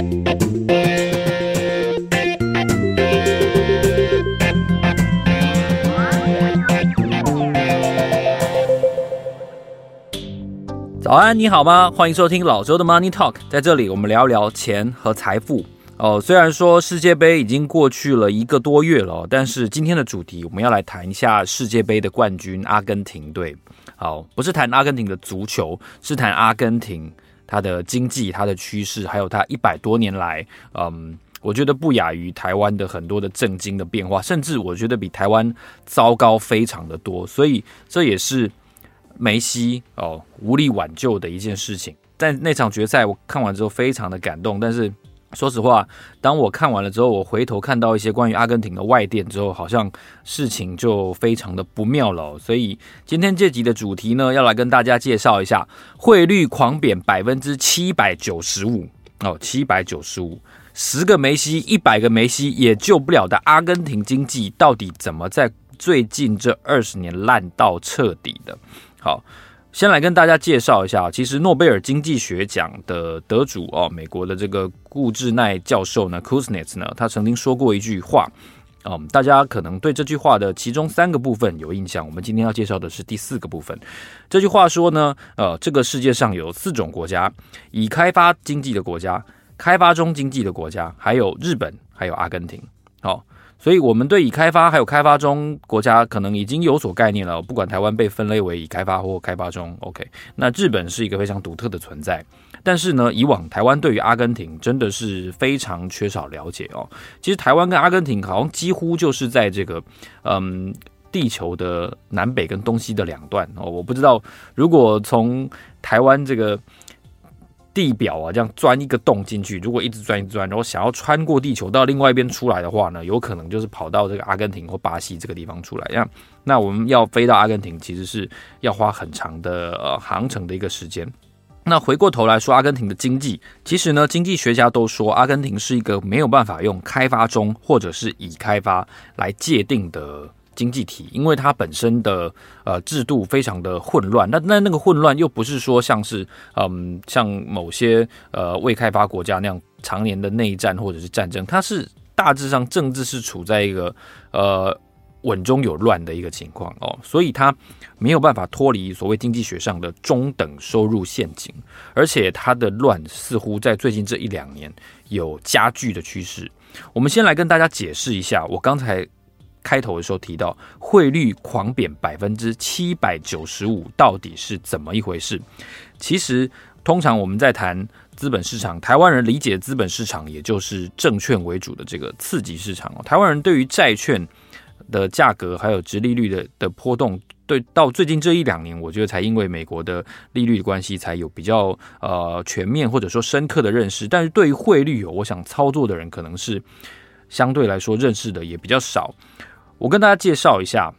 早安，你好吗？欢迎收听老周的 Money Talk，在这里我们聊聊钱和财富。哦，虽然说世界杯已经过去了一个多月了，但是今天的主题我们要来谈一下世界杯的冠军阿根廷队。好，不是谈阿根廷的足球，是谈阿根廷它的经济、它的趋势，还有它一百多年来，嗯，我觉得不亚于台湾的很多的政经的变化，甚至我觉得比台湾糟糕非常的多。所以这也是。梅西哦，无力挽救的一件事情。但那场决赛，我看完之后非常的感动。但是说实话，当我看完了之后，我回头看到一些关于阿根廷的外电之后，好像事情就非常的不妙了。所以今天这集的主题呢，要来跟大家介绍一下汇率狂贬百分之七百九十五哦，七百九十五，十个梅西，一百个梅西也救不了的阿根廷经济，到底怎么在最近这二十年烂到彻底的？好，先来跟大家介绍一下，其实诺贝尔经济学奖的得主哦，美国的这个顾志奈教授呢，Kuznets 呢，他曾经说过一句话，嗯，大家可能对这句话的其中三个部分有印象。我们今天要介绍的是第四个部分。这句话说呢，呃，这个世界上有四种国家：已开发经济的国家、开发中经济的国家，还有日本，还有阿根廷。所以，我们对已开发还有开发中国家可能已经有所概念了。不管台湾被分类为已开发或开发中，OK。那日本是一个非常独特的存在。但是呢，以往台湾对于阿根廷真的是非常缺少了解哦。其实台湾跟阿根廷好像几乎就是在这个嗯地球的南北跟东西的两端哦。我不知道如果从台湾这个。地表啊，这样钻一个洞进去，如果一直钻一直钻，然后想要穿过地球到另外一边出来的话呢，有可能就是跑到这个阿根廷或巴西这个地方出来。这样，那我们要飞到阿根廷，其实是要花很长的呃航程的一个时间。那回过头来说，阿根廷的经济，其实呢，经济学家都说，阿根廷是一个没有办法用开发中或者是已开发来界定的。经济体，因为它本身的呃制度非常的混乱，那那那个混乱又不是说像是嗯像某些呃未开发国家那样常年的内战或者是战争，它是大致上政治是处在一个呃稳中有乱的一个情况哦，所以它没有办法脱离所谓经济学上的中等收入陷阱，而且它的乱似乎在最近这一两年有加剧的趋势。我们先来跟大家解释一下，我刚才。开头的时候提到汇率狂贬百分之七百九十五，到底是怎么一回事？其实，通常我们在谈资本市场，台湾人理解资本市场，也就是证券为主的这个次级市场。台湾人对于债券的价格还有殖利率的的波动，对到最近这一两年，我觉得才因为美国的利率的关系，才有比较呃全面或者说深刻的认识。但是对于汇率有，我想操作的人可能是相对来说认识的也比较少。我跟大家介绍一下，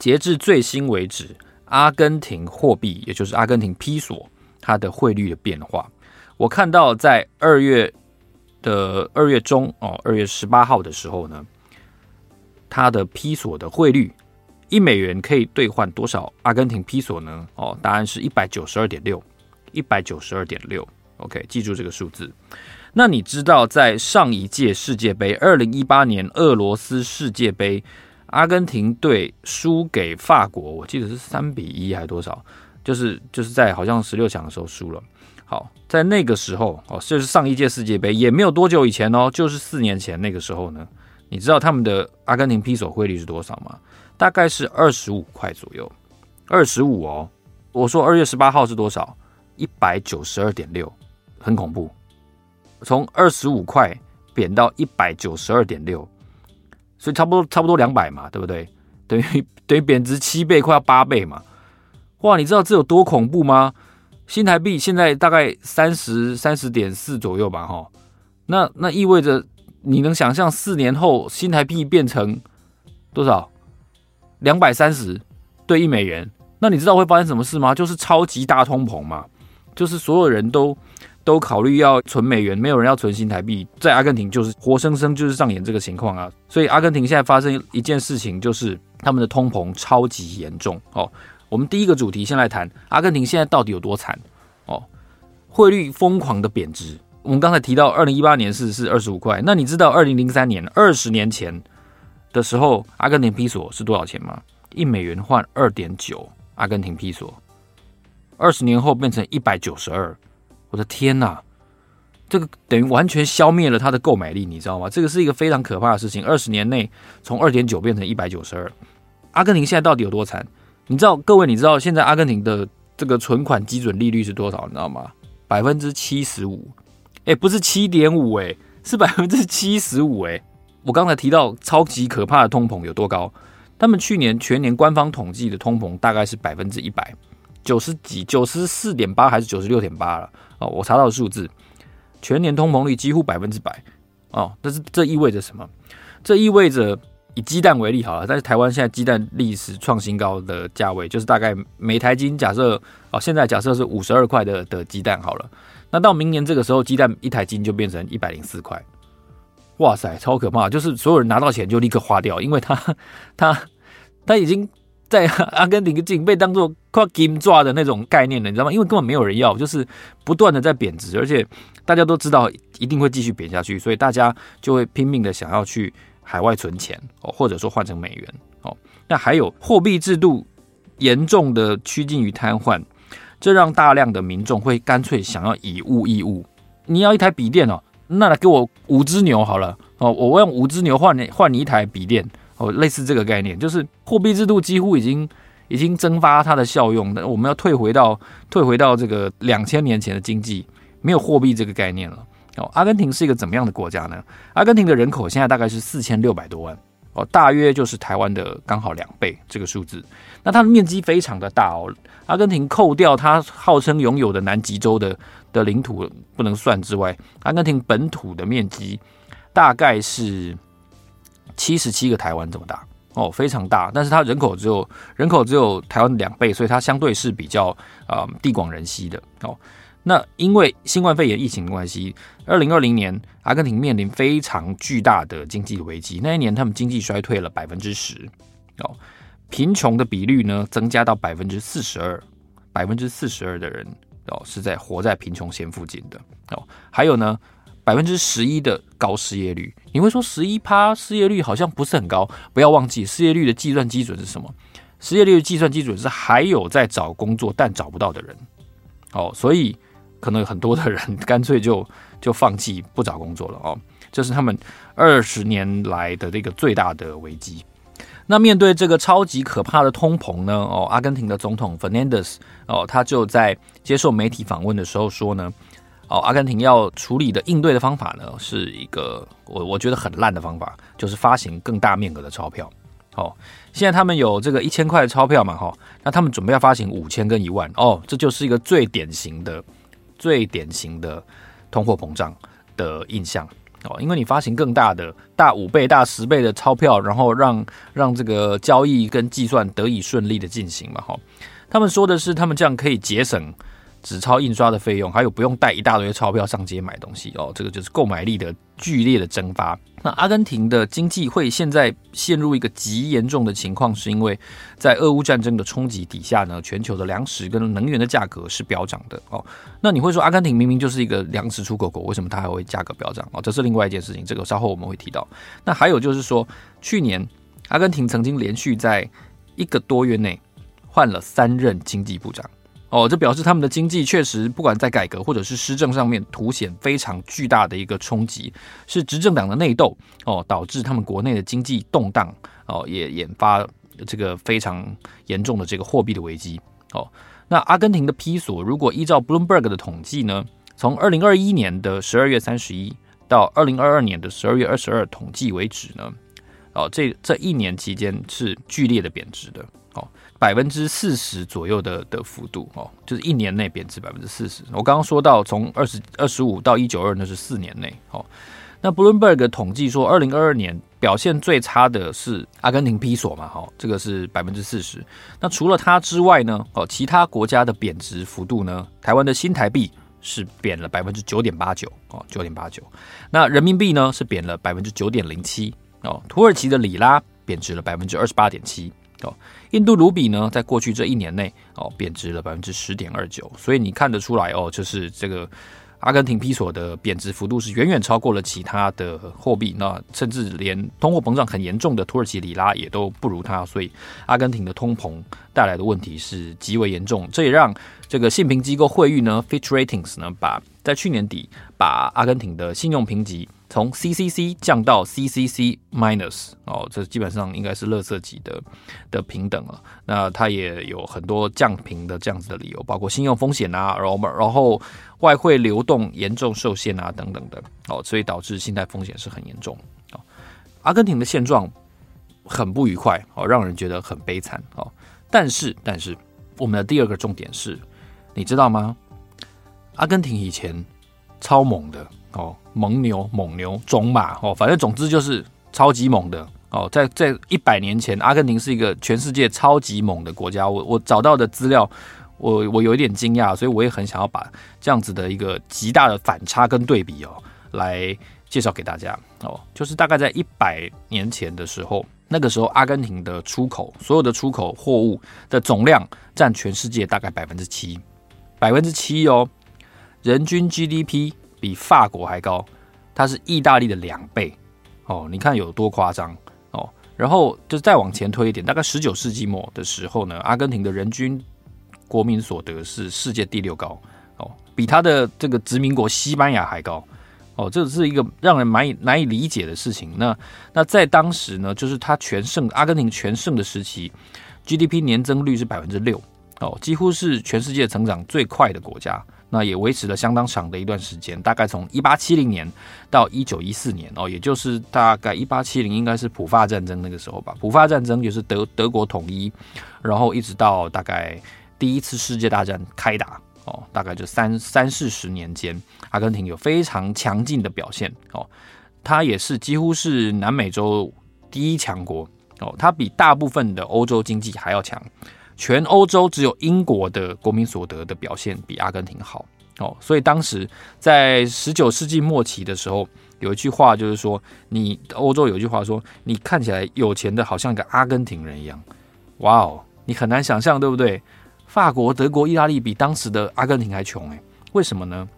截至最新为止，阿根廷货币，也就是阿根廷披索，它的汇率的变化。我看到在二月的二月中哦，二月十八号的时候呢，它的披索的汇率，一美元可以兑换多少阿根廷披索呢？哦，答案是一百九十二点六，一百九十二点六。OK，记住这个数字。那你知道，在上一届世界杯，二零一八年俄罗斯世界杯。阿根廷队输给法国，我记得是三比一还是多少？就是就是在好像十六强的时候输了。好，在那个时候哦，就是上一届世界杯也没有多久以前哦，就是四年前那个时候呢。你知道他们的阿根廷披索汇率是多少吗？大概是二十五块左右，二十五哦。我说二月十八号是多少？一百九十二点六，很恐怖，从二十五块贬到一百九十二点六。所以差不多差不多两百嘛，对不对？等于 等于贬值七倍，快要八倍嘛！哇，你知道这有多恐怖吗？新台币现在大概三十三十点四左右吧，哈。那那意味着你能想象四年后新台币变成多少？两百三十兑一美元？那你知道会发生什么事吗？就是超级大通膨嘛，就是所有人都。都考虑要存美元，没有人要存新台币。在阿根廷就是活生生就是上演这个情况啊！所以阿根廷现在发生一件事情，就是他们的通膨超级严重哦。我们第一个主题先来谈阿根廷现在到底有多惨哦？汇率疯狂的贬值，我们刚才提到二零一八年是是二十五块，那你知道二零零三年二十年前的时候，阿根廷披索是多少钱吗？一美元换二点九阿根廷披索，二十年后变成一百九十二，我的天哪！这个等于完全消灭了他的购买力，你知道吗？这个是一个非常可怕的事情。二十年内从二点九变成一百九十二，阿根廷现在到底有多惨？你知道，各位，你知道现在阿根廷的这个存款基准利率是多少？你知道吗？百分之七十五，哎，不是七点五，哎，是百分之七十五，哎。我刚才提到超级可怕的通膨有多高？他们去年全年官方统计的通膨大概是百分之一百九十几，九十四点八还是九十六点八了？哦，我查到的数字。全年通膨率几乎百分之百哦，但是这意味着什么？这意味着以鸡蛋为例好了，但是台湾现在鸡蛋历史创新高的价位就是大概每台斤假设哦，现在假设是五十二块的的鸡蛋好了，那到明年这个时候鸡蛋一台斤就变成一百零四块，哇塞，超可怕！就是所有人拿到钱就立刻花掉，因为他他他已经。在阿根廷已经被当做快金抓的那种概念了，你知道吗？因为根本没有人要，就是不断的在贬值，而且大家都知道一定会继续贬下去，所以大家就会拼命的想要去海外存钱哦，或者说换成美元哦。那还有货币制度严重的趋近于瘫痪，这让大量的民众会干脆想要以物易物。你要一台笔电哦，那来给我五只牛好了哦，我用五只牛换你换你一台笔电。哦，类似这个概念，就是货币制度几乎已经已经蒸发它的效用，那我们要退回到退回到这个两千年前的经济，没有货币这个概念了。哦，阿根廷是一个怎么样的国家呢？阿根廷的人口现在大概是四千六百多万，哦，大约就是台湾的刚好两倍这个数字。那它的面积非常的大哦，阿根廷扣掉它号称拥有的南极洲的的领土不能算之外，阿根廷本土的面积大概是。七十七个台湾这么大哦，非常大，但是它人口只有人口只有台湾两倍，所以它相对是比较啊、地广人稀的哦。那因为新冠肺炎疫情的关系，二零二零年阿根廷面临非常巨大的经济危机，那一年他们经济衰退了百分之十哦，贫穷的比率呢增加到百分之四十二，百分之四十二的人哦是在活在贫穷线附近的哦，还有呢。百分之十一的高失业率，你会说十一趴失业率好像不是很高。不要忘记失业率的计算基准是什么？失业率的计算基准是还有在找工作但找不到的人。哦，所以可能有很多的人 干脆就就放弃不找工作了哦。这是他们二十年来的这个最大的危机。那面对这个超级可怕的通膨呢？哦，阿根廷的总统 Fernandez 哦，他就在接受媒体访问的时候说呢。哦，阿根廷要处理的应对的方法呢，是一个我我觉得很烂的方法，就是发行更大面额的钞票。哦，现在他们有这个一千块的钞票嘛，哈，那他们准备要发行五千跟一万，哦，这就是一个最典型的、最典型的通货膨胀的印象。哦，因为你发行更大的、大五倍、大十倍的钞票，然后让让这个交易跟计算得以顺利的进行嘛，哈，他们说的是他们这样可以节省。纸钞印刷的费用，还有不用带一大堆钞票上街买东西哦，这个就是购买力的剧烈的蒸发。那阿根廷的经济会现在陷入一个极严重的情况，是因为在俄乌战争的冲击底下呢，全球的粮食跟能源的价格是飙涨的哦。那你会说，阿根廷明明就是一个粮食出口国，为什么它还会价格飙涨？哦，这是另外一件事情，这个稍后我们会提到。那还有就是说，去年阿根廷曾经连续在一个多月内换了三任经济部长。哦，这表示他们的经济确实不管在改革或者是施政上面凸显非常巨大的一个冲击，是执政党的内斗哦，导致他们国内的经济动荡哦，也引发这个非常严重的这个货币的危机哦。那阿根廷的披索，如果依照 Bloomberg 的统计呢，从二零二一年的十二月三十一到二零二二年的十二月二十二统计为止呢，哦，这这一年期间是剧烈的贬值的哦。百分之四十左右的的幅度哦，就是一年内贬值百分之四十。我刚刚说到从二十二十五到一九二，那是四年内哦。那 Bloomberg 统计说，二零二二年表现最差的是阿根廷比索嘛，哈，这个是百分之四十。那除了它之外呢，哦，其他国家的贬值幅度呢，台湾的新台币是贬了百分之九点八九哦，九点八九。那人民币呢是贬了百分之九点零七哦，土耳其的里拉贬值了百分之二十八点七。哦，印度卢比呢，在过去这一年内哦，贬值了百分之十点二九，所以你看得出来哦，就是这个阿根廷比索的贬值幅度是远远超过了其他的货币，那甚至连通货膨胀很严重的土耳其里拉也都不如它，所以阿根廷的通膨带来的问题是极为严重。这也让这个信评机构惠誉呢，Fitch Ratings 呢，把在去年底把阿根廷的信用评级。从 CCC 降到 CCC minus 哦，这基本上应该是垃圾级的的平等了。那它也有很多降频的这样子的理由，包括信用风险啊，然后然后外汇流动严重受限啊等等的哦，所以导致信贷风险是很严重。哦，阿根廷的现状很不愉快哦，让人觉得很悲惨哦。但是但是我们的第二个重点是，你知道吗？阿根廷以前超猛的。哦，蒙牛、蒙牛、种马哦，反正总之就是超级猛的哦。在在一百年前，阿根廷是一个全世界超级猛的国家。我我找到的资料，我我有一点惊讶，所以我也很想要把这样子的一个极大的反差跟对比哦，来介绍给大家哦。就是大概在一百年前的时候，那个时候阿根廷的出口，所有的出口货物的总量占全世界大概百分之七，百分之七哦，人均 GDP。比法国还高，它是意大利的两倍哦，你看有多夸张哦。然后就再往前推一点，大概十九世纪末的时候呢，阿根廷的人均国民所得是世界第六高哦，比它的这个殖民国西班牙还高哦，这是一个让人难以难以理解的事情。那那在当时呢，就是它全盛阿根廷全盛的时期，GDP 年增率是百分之六哦，几乎是全世界成长最快的国家。那也维持了相当长的一段时间，大概从一八七零年到一九一四年哦，也就是大概一八七零应该是普法战争那个时候吧。普法战争就是德德国统一，然后一直到大概第一次世界大战开打哦，大概就三三四十年间，阿根廷有非常强劲的表现哦。它也是几乎是南美洲第一强国哦，它比大部分的欧洲经济还要强。全欧洲只有英国的国民所得的表现比阿根廷好哦，所以当时在十九世纪末期的时候，有一句话就是说，你欧洲有一句话说，你看起来有钱的好像一个阿根廷人一样，哇哦，你很难想象，对不对？法国、德国、意大利比当时的阿根廷还穷诶，为什么呢？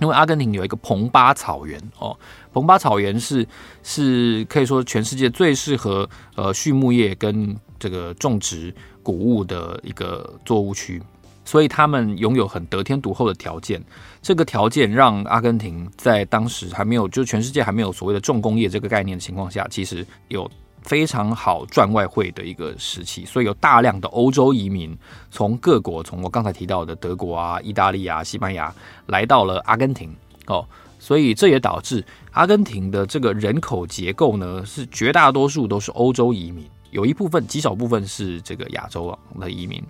因为阿根廷有一个蓬巴草原哦，蓬巴草原是是可以说全世界最适合呃畜牧业跟这个种植。谷物的一个作物区，所以他们拥有很得天独厚的条件。这个条件让阿根廷在当时还没有，就全世界还没有所谓的重工业这个概念的情况下，其实有非常好赚外汇的一个时期。所以有大量的欧洲移民从各国，从我刚才提到的德国啊、意大利啊、西班牙来到了阿根廷哦。所以这也导致阿根廷的这个人口结构呢，是绝大多数都是欧洲移民。有一部分极少部分是这个亚洲的移民，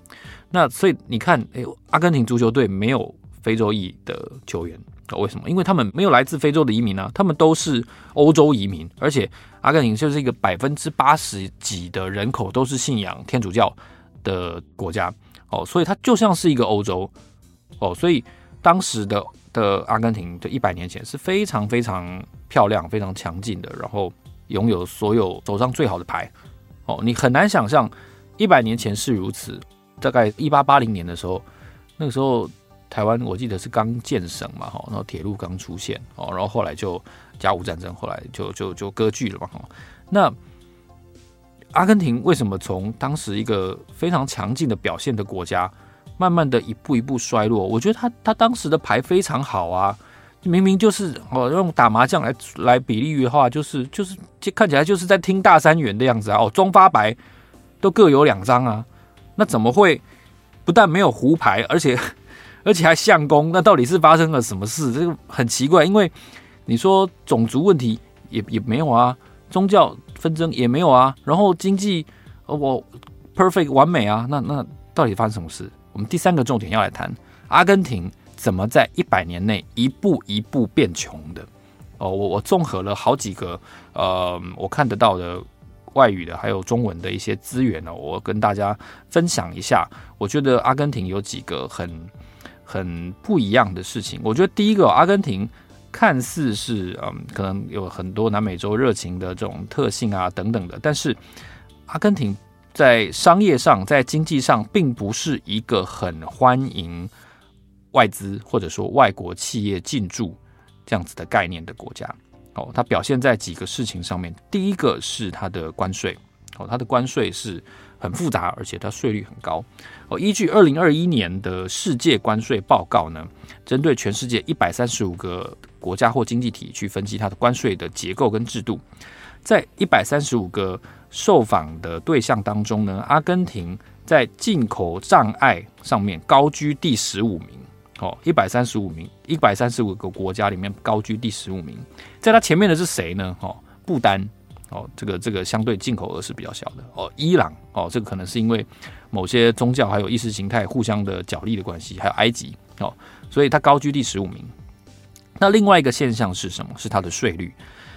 那所以你看，哎，阿根廷足球队没有非洲裔的球员，为什么？因为他们没有来自非洲的移民啊，他们都是欧洲移民，而且阿根廷就是一个百分之八十几的人口都是信仰天主教的国家哦，所以它就像是一个欧洲哦，所以当时的的阿根廷的一百年前是非常非常漂亮、非常强劲的，然后拥有所有手上最好的牌。哦，你很难想象，一百年前是如此。大概一八八零年的时候，那个时候台湾我记得是刚建省嘛，哈，然后铁路刚出现，哦，然后后来就甲午战争，后来就就就割据了嘛，哈。那阿根廷为什么从当时一个非常强劲的表现的国家，慢慢的一步一步衰落？我觉得他他当时的牌非常好啊。明明就是哦，用打麻将来来比喻的话，就是就是就看起来就是在听大三元的样子啊！哦，中发白都各有两张啊，那怎么会不但没有胡牌，而且 而且还相公？那到底是发生了什么事？这个很奇怪，因为你说种族问题也也没有啊，宗教纷争也没有啊，然后经济哦我 perfect 完美啊，那那到底发生什么事？我们第三个重点要来谈阿根廷。怎么在一百年内一步一步变穷的？哦，我我综合了好几个呃，我看得到的外语的还有中文的一些资源呢，我跟大家分享一下。我觉得阿根廷有几个很很不一样的事情。我觉得第一个，阿根廷看似是嗯，可能有很多南美洲热情的这种特性啊等等的，但是阿根廷在商业上、在经济上，并不是一个很欢迎。外资或者说外国企业进驻这样子的概念的国家。哦，它表现在几个事情上面。第一个是它的关税，哦，它的关税是很复杂，而且它税率很高。哦，依据二零二一年的世界关税报告呢，针对全世界一百三十五个国家或经济体去分析它的关税的结构跟制度，在一百三十五个受访的对象当中呢，阿根廷在进口障碍上面高居第十五名。哦，一百三十五名，一百三十五个国家里面高居第十五名，在它前面的是谁呢？哦，不丹，哦，这个这个相对进口额是比较小的。哦，伊朗，哦，这个可能是因为某些宗教还有意识形态互相的角力的关系，还有埃及，哦，所以它高居第十五名。那另外一个现象是什么？是它的税率。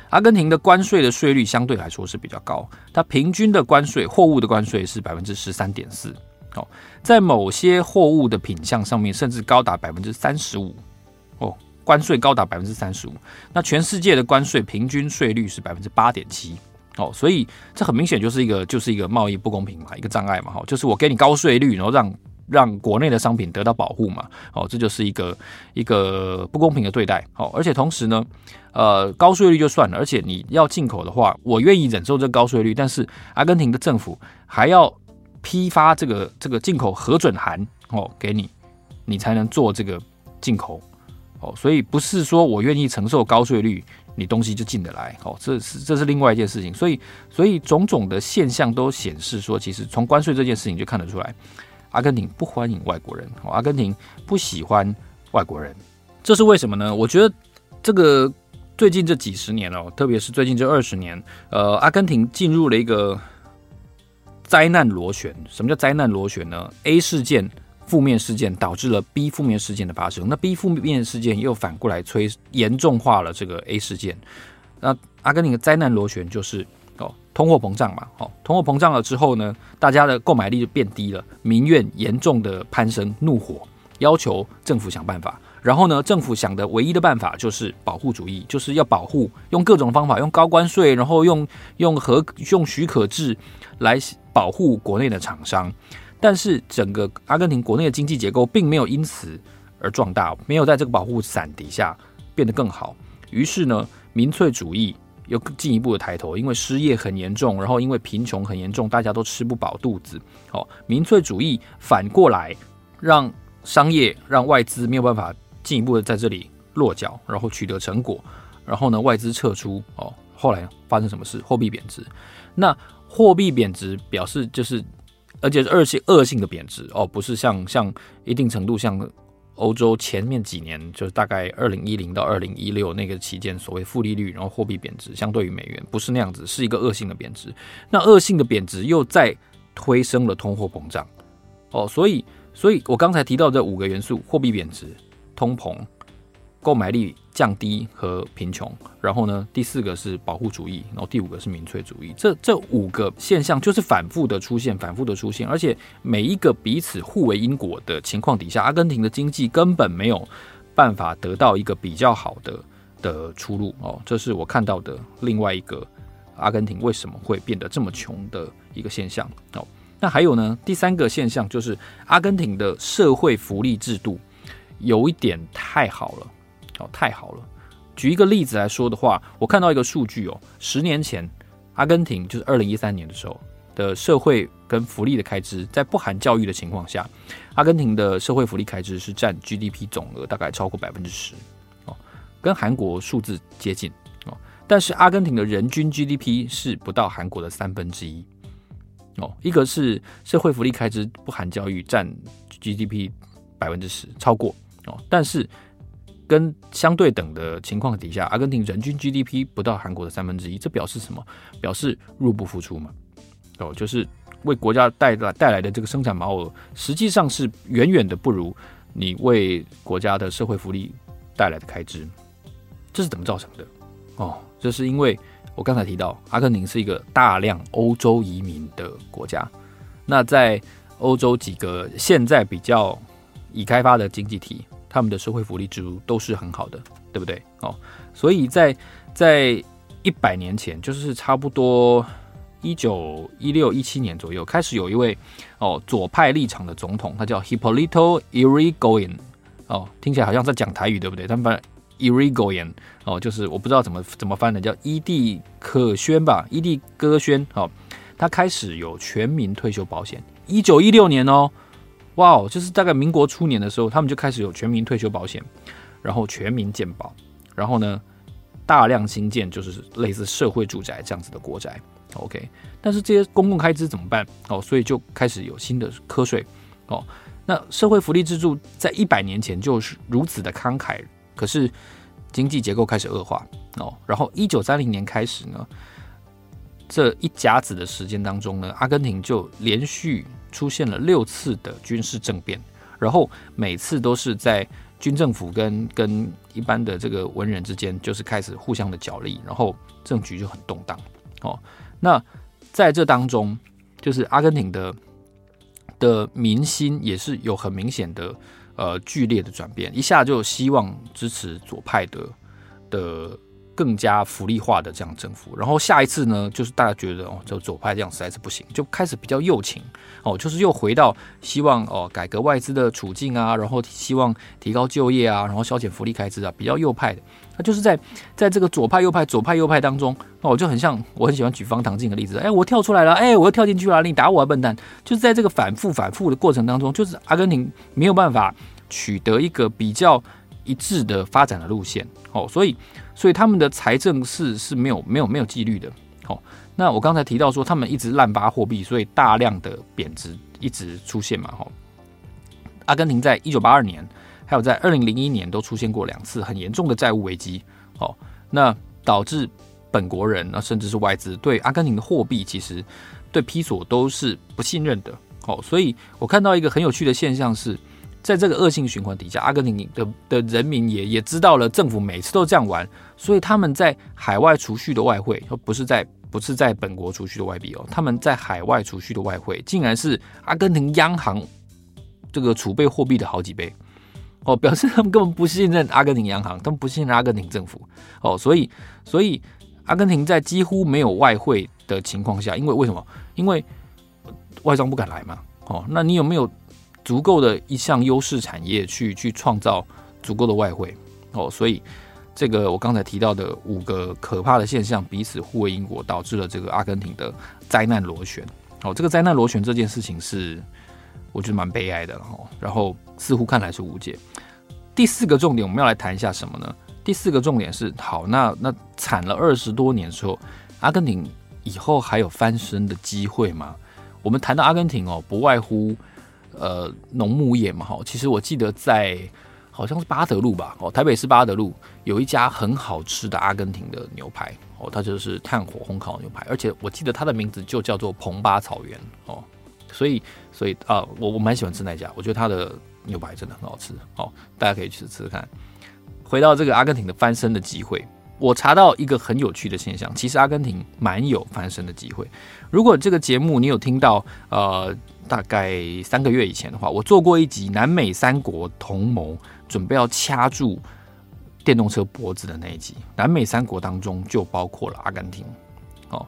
阿根廷的关税的税率相对来说是比较高，它平均的关税，货物的关税是百分之十三点四。哦，在某些货物的品项上面，甚至高达百分之三十五哦，关税高达百分之三十五。那全世界的关税平均税率是百分之八点七哦，所以这很明显就是一个就是一个贸易不公平嘛，一个障碍嘛。哈，就是我给你高税率，然后让让国内的商品得到保护嘛。哦，这就是一个一个不公平的对待。哦，而且同时呢，呃，高税率就算了，而且你要进口的话，我愿意忍受这高税率，但是阿根廷的政府还要。批发这个这个进口核准函哦，给你，你才能做这个进口哦，所以不是说我愿意承受高税率，你东西就进得来哦，这是这是另外一件事情。所以所以种种的现象都显示说，其实从关税这件事情就看得出来，阿根廷不欢迎外国人，哦阿根廷不喜欢外国人，这是为什么呢？我觉得这个最近这几十年哦，特别是最近这二十年，呃，阿根廷进入了一个。灾难螺旋，什么叫灾难螺旋呢？A 事件负面事件导致了 B 负面事件的发生，那 B 负面事件又反过来催严重化了这个 A 事件。那阿根廷的灾难螺旋就是哦，通货膨胀嘛，哦，通货膨胀了之后呢，大家的购买力就变低了，民怨严重的攀升，怒火要求政府想办法。然后呢，政府想的唯一的办法就是保护主义，就是要保护，用各种方法，用高关税，然后用用和用许可制来保护国内的厂商。但是整个阿根廷国内的经济结构并没有因此而壮大，没有在这个保护伞底下变得更好。于是呢，民粹主义又进一步的抬头，因为失业很严重，然后因为贫穷很严重，大家都吃不饱肚子。哦，民粹主义反过来让商业、让外资没有办法。进一步的在这里落脚，然后取得成果，然后呢，外资撤出哦。后来发生什么事？货币贬值。那货币贬值表示就是，而且是恶性恶性的贬值哦，不是像像一定程度像欧洲前面几年，就是大概二零一零到二零一六那个期间所谓负利率，然后货币贬值相对于美元，不是那样子，是一个恶性的贬值。那恶性的贬值又再推升了通货膨胀哦，所以所以我刚才提到这五个元素：货币贬值。通膨、购买力降低和贫穷，然后呢，第四个是保护主义，然后第五个是民粹主义。这这五个现象就是反复的出现，反复的出现，而且每一个彼此互为因果的情况底下，阿根廷的经济根本没有办法得到一个比较好的的出路哦。这是我看到的另外一个阿根廷为什么会变得这么穷的一个现象哦。那还有呢，第三个现象就是阿根廷的社会福利制度。有一点太好了，哦，太好了。举一个例子来说的话，我看到一个数据哦，十年前阿根廷就是二零一三年的时候的社会跟福利的开支，在不含教育的情况下，阿根廷的社会福利开支是占 GDP 总额大概超过百分之十，哦，跟韩国数字接近哦。但是阿根廷的人均 GDP 是不到韩国的三分之一，哦，一个是社会福利开支不含教育占 GDP 百分之十，超过。哦，但是跟相对等的情况底下，阿根廷人均 GDP 不到韩国的三分之一，这表示什么？表示入不敷出嘛。哦，就是为国家带来带来的这个生产毛额，实际上是远远的不如你为国家的社会福利带来的开支。这是怎么造成的？哦，这是因为我刚才提到，阿根廷是一个大量欧洲移民的国家。那在欧洲几个现在比较已开发的经济体，他们的社会福利制度都是很好的，对不对？哦，所以在在一百年前，就是差不多一九一六一七年左右，开始有一位哦左派立场的总统，他叫 Hipólito Yrigoyen，哦，听起来好像在讲台语，对不对？他们翻 Irigoyen 哦，就是我不知道怎么怎么翻的，叫伊蒂可宣吧，伊蒂戈宣哦，他开始有全民退休保险，一九一六年哦，哇哦，就是大概民国初年的时候，他们就开始有全民退休保险，然后全民健保，然后呢，大量新建就是类似社会住宅这样子的国宅，OK，但是这些公共开支怎么办？哦，所以就开始有新的课税哦。那社会福利支柱在一百年前就是如此的慷慨，可是经济结构开始恶化哦。然后一九三零年开始呢，这一甲子的时间当中呢，阿根廷就连续出现了六次的军事政变，然后每次都是在军政府跟跟一般的这个文人之间就是开始互相的角力，然后政局就很动荡哦。那在这当中，就是阿根廷的。的民心也是有很明显的呃剧烈的转变，一下就希望支持左派的的更加福利化的这样政府，然后下一次呢，就是大家觉得哦，就左派这样实在是不行，就开始比较右倾哦，就是又回到希望哦改革外资的处境啊，然后希望提高就业啊，然后削减福利开支啊，比较右派的。那就是在在这个左派右派左派右派当中，那我就很像我很喜欢举方唐镜的例子，哎，我跳出来了，哎，我又跳进去了，你打我啊，笨蛋！就是在这个反复反复的过程当中，就是阿根廷没有办法取得一个比较一致的发展的路线，哦，所以所以他们的财政是是没有没有没有纪律的，哦，那我刚才提到说他们一直滥发货币，所以大量的贬值一直出现嘛，哈，阿根廷在一九八二年。还有在二零零一年都出现过两次很严重的债务危机，哦，那导致本国人啊甚至是外资对阿根廷的货币其实对披索都是不信任的，哦，所以我看到一个很有趣的现象是，在这个恶性循环底下，阿根廷的的人民也也知道了政府每次都这样玩，所以他们在海外储蓄的外汇，不是在不是在本国储蓄的外币哦，他们在海外储蓄的外汇竟然是阿根廷央行这个储备货币的好几倍。哦，表示他们根本不信任阿根廷央行，他们不信任阿根廷政府。哦，所以，所以阿根廷在几乎没有外汇的情况下，因为为什么？因为外商不敢来嘛。哦，那你有没有足够的一项优势产业去去创造足够的外汇？哦，所以这个我刚才提到的五个可怕的现象彼此互为因果，导致了这个阿根廷的灾难螺旋。哦，这个灾难螺旋这件事情是。我觉得蛮悲哀的哦，然后似乎看来是无解。第四个重点，我们要来谈一下什么呢？第四个重点是，好，那那惨了二十多年之后，阿根廷以后还有翻身的机会吗？我们谈到阿根廷哦，不外乎呃农牧业嘛，哈。其实我记得在好像是八德路吧，哦，台北市八德路有一家很好吃的阿根廷的牛排，哦，它就是炭火烘烤牛排，而且我记得它的名字就叫做蓬巴草原，哦。所以，所以啊，我我蛮喜欢吃那家，我觉得它的牛排真的很好吃，哦，大家可以去吃吃看。回到这个阿根廷的翻身的机会，我查到一个很有趣的现象，其实阿根廷蛮有翻身的机会。如果这个节目你有听到，呃，大概三个月以前的话，我做过一集南美三国同盟准备要掐住电动车脖子的那一集，南美三国当中就包括了阿根廷，哦。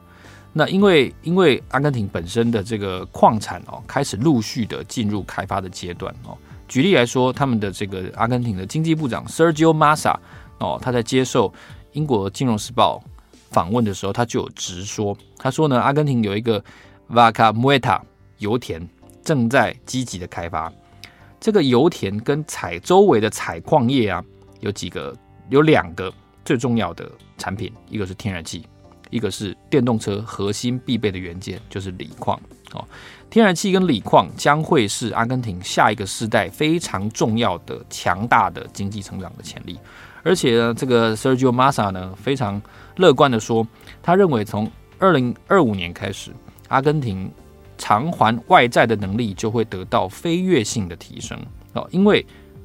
那因为因为阿根廷本身的这个矿产哦，开始陆续的进入开发的阶段哦。举例来说，他们的这个阿根廷的经济部长 Sergio Massa 哦，他在接受英国金融时报访问的时候，他就有直说，他说呢，阿根廷有一个 Vaca Muerta 油田正在积极的开发。这个油田跟采周围的采矿业啊，有几个有两个最重要的产品，一个是天然气。一个是电动车核心必备的元件，就是锂矿哦。天然气跟锂矿将会是阿根廷下一个世代非常重要的、强大的经济成长的潜力。而且呢，这个 Sergio Massa 呢非常乐观的说，他认为从二零二五年开始，阿根廷偿还外债的能力就会得到飞跃性的提升哦。因为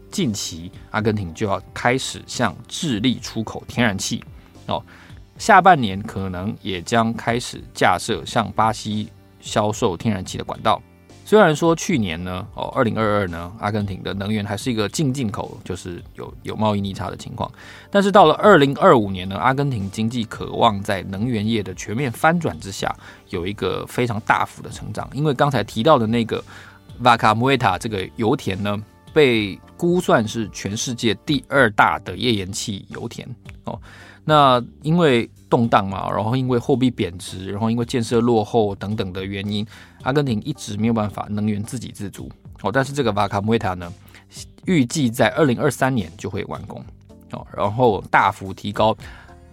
近期阿根廷就要开始向智利出口天然气哦。下半年可能也将开始架设向巴西销售天然气的管道。虽然说去年呢，哦，二零二二呢，阿根廷的能源还是一个净进口，就是有有贸易逆差的情况。但是到了二零二五年呢，阿根廷经济渴望在能源业的全面翻转之下，有一个非常大幅的成长。因为刚才提到的那个 Vaca Muerta 这个油田呢，被估算是全世界第二大的页岩气油田哦。那因为动荡嘛，然后因为货币贬值，然后因为建设落后等等的原因，阿根廷一直没有办法能源自给自足哦。但是这个瓦卡穆塔呢，预计在二零二三年就会完工哦，然后大幅提高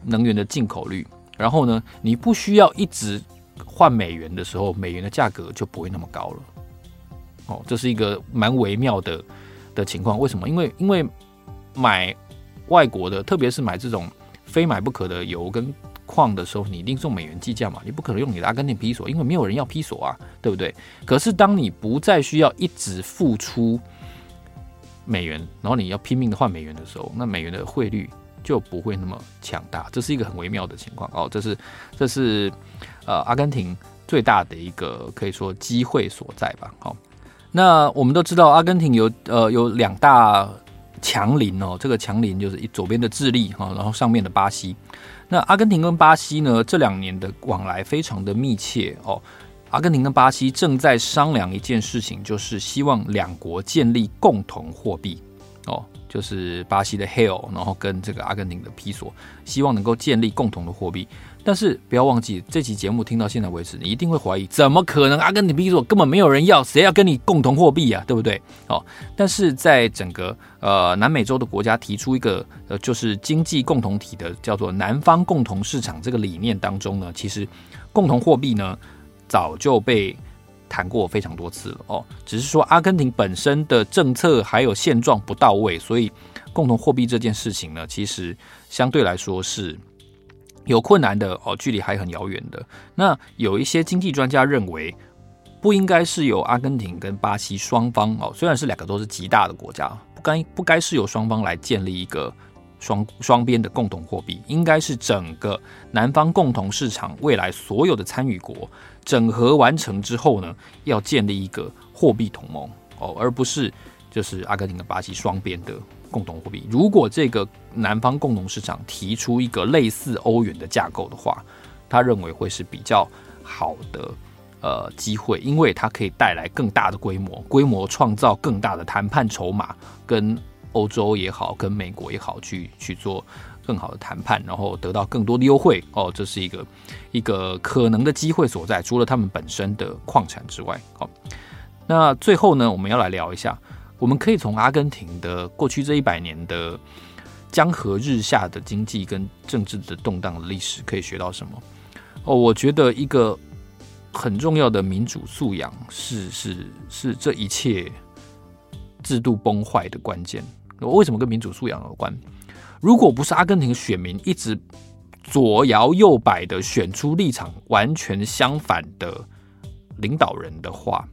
能源的进口率。然后呢，你不需要一直换美元的时候，美元的价格就不会那么高了。哦，这是一个蛮微妙的的情况。为什么？因为因为买外国的，特别是买这种非买不可的油跟矿的时候，你一定是用美元计价嘛，你不可能用你的阿根廷披索，因为没有人要披索啊，对不对？可是当你不再需要一直付出美元，然后你要拼命的换美元的时候，那美元的汇率就不会那么强大。这是一个很微妙的情况哦。这是这是呃阿根廷最大的一个可以说机会所在吧。好。那我们都知道，阿根廷有呃有两大强邻哦，这个强邻就是左边的智利哈，然后上面的巴西。那阿根廷跟巴西呢，这两年的往来非常的密切哦。阿根廷跟巴西正在商量一件事情，就是希望两国建立共同货币哦，就是巴西的 Real，然后跟这个阿根廷的披索，希望能够建立共同的货币。但是不要忘记，这期节目听到现在为止，你一定会怀疑，怎么可能？阿根廷披索根本没有人要，谁要跟你共同货币啊？对不对？哦，但是在整个呃南美洲的国家提出一个呃就是经济共同体的叫做南方共同市场这个理念当中呢，其实共同货币呢早就被谈过非常多次了哦，只是说阿根廷本身的政策还有现状不到位，所以共同货币这件事情呢，其实相对来说是。有困难的哦，距离还很遥远的。那有一些经济专家认为，不应该是由阿根廷跟巴西双方哦，虽然是两个都是极大的国家，不该不该是由双方来建立一个双双边的共同货币，应该是整个南方共同市场未来所有的参与国整合完成之后呢，要建立一个货币同盟哦，而不是就是阿根廷跟巴西双边的。共同货币，如果这个南方共同市场提出一个类似欧元的架构的话，他认为会是比较好的呃机会，因为它可以带来更大的规模，规模创造更大的谈判筹码，跟欧洲也好，跟美国也好，去去做更好的谈判，然后得到更多的优惠哦，这是一个一个可能的机会所在。除了他们本身的矿产之外，好，那最后呢，我们要来聊一下。我们可以从阿根廷的过去这一百年的江河日下的经济跟政治的动荡的历史，可以学到什么？哦，我觉得一个很重要的民主素养是是是这一切制度崩坏的关键。我为什么跟民主素养有关？如果不是阿根廷选民一直左摇右摆的选出立场完全相反的领导人的话，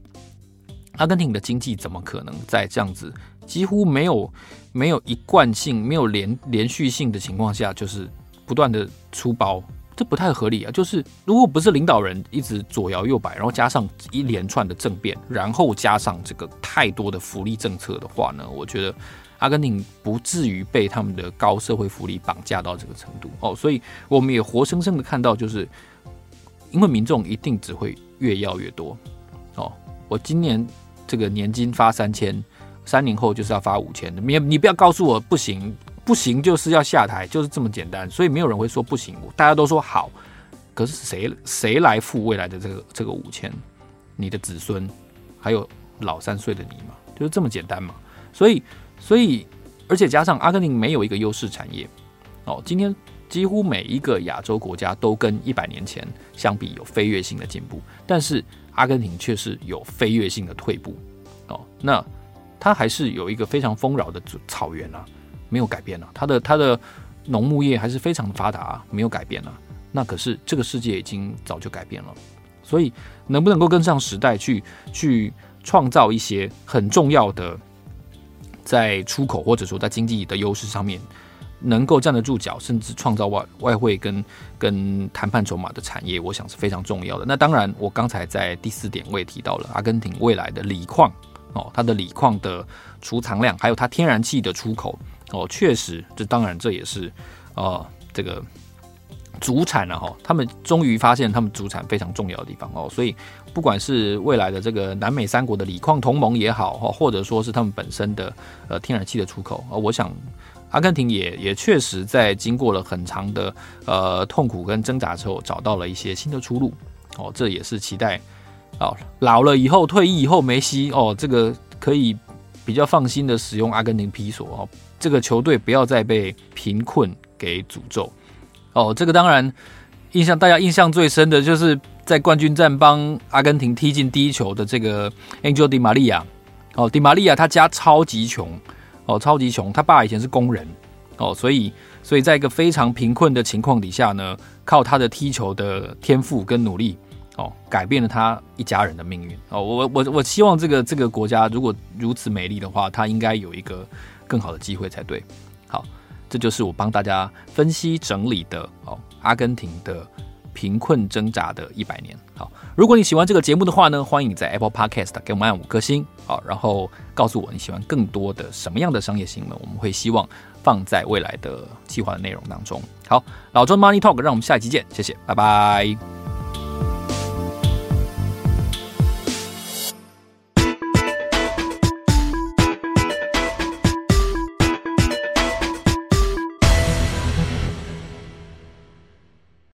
阿根廷的经济怎么可能在这样子几乎没有没有一贯性、没有连连续性的情况下，就是不断的出包？这不太合理啊！就是如果不是领导人一直左摇右摆，然后加上一连串的政变，然后加上这个太多的福利政策的话呢，我觉得阿根廷不至于被他们的高社会福利绑架到这个程度哦。所以我们也活生生的看到，就是因为民众一定只会越要越多哦。我今年。这个年金发三千，三年后就是要发五千的。你你不要告诉我不行，不行就是要下台，就是这么简单。所以没有人会说不行，大家都说好。可是谁谁来付未来的这个这个五千？你的子孙，还有老三岁的你嘛，就是这么简单嘛。所以所以，而且加上阿根廷没有一个优势产业哦，今天几乎每一个亚洲国家都跟一百年前相比有飞跃性的进步，但是。阿根廷却是有飞跃性的退步，哦，那它还是有一个非常丰饶的草原啊，没有改变啊，它的它的农牧业还是非常的发达啊，没有改变啊。那可是这个世界已经早就改变了，所以能不能够跟上时代去去创造一些很重要的在出口或者说在经济的优势上面，能够站得住脚，甚至创造外外汇跟跟谈判筹码的产业，我想是非常重要的。那当然，我刚才在第四点我也提到了阿根廷未来的锂矿哦，它的锂矿的储藏量，还有它天然气的出口哦，确实，这当然这也是呃这个主产了哈，他们终于发现他们主产非常重要的地方哦，所以不管是未来的这个南美三国的锂矿同盟也好，或者说是他们本身的呃天然气的出口啊，我想阿根廷也也确实在经过了很长的呃痛苦跟挣扎之后，找到了一些新的出路哦，这也是期待哦老了以后退役以后梅西哦这个可以比较放心的使用阿根廷披索哦，这个球队不要再被贫困给诅咒。哦，这个当然，印象大家印象最深的就是在冠军战帮阿根廷踢进第一球的这个 Angel Di Maria。哦，Di Maria 他家超级穷，哦，超级穷，他爸以前是工人，哦，所以，所以在一个非常贫困的情况底下呢，靠他的踢球的天赋跟努力，哦，改变了他一家人的命运。哦，我我我希望这个这个国家如果如此美丽的话，他应该有一个更好的机会才对。好。这就是我帮大家分析整理的哦，阿根廷的贫困挣扎的一百年。好，如果你喜欢这个节目的话呢，欢迎在 Apple Podcast 给我们按五颗星，好，然后告诉我你喜欢更多的什么样的商业新闻，我们会希望放在未来的计划的内容当中。好，老周 Money Talk，让我们下一期见，谢谢，拜拜。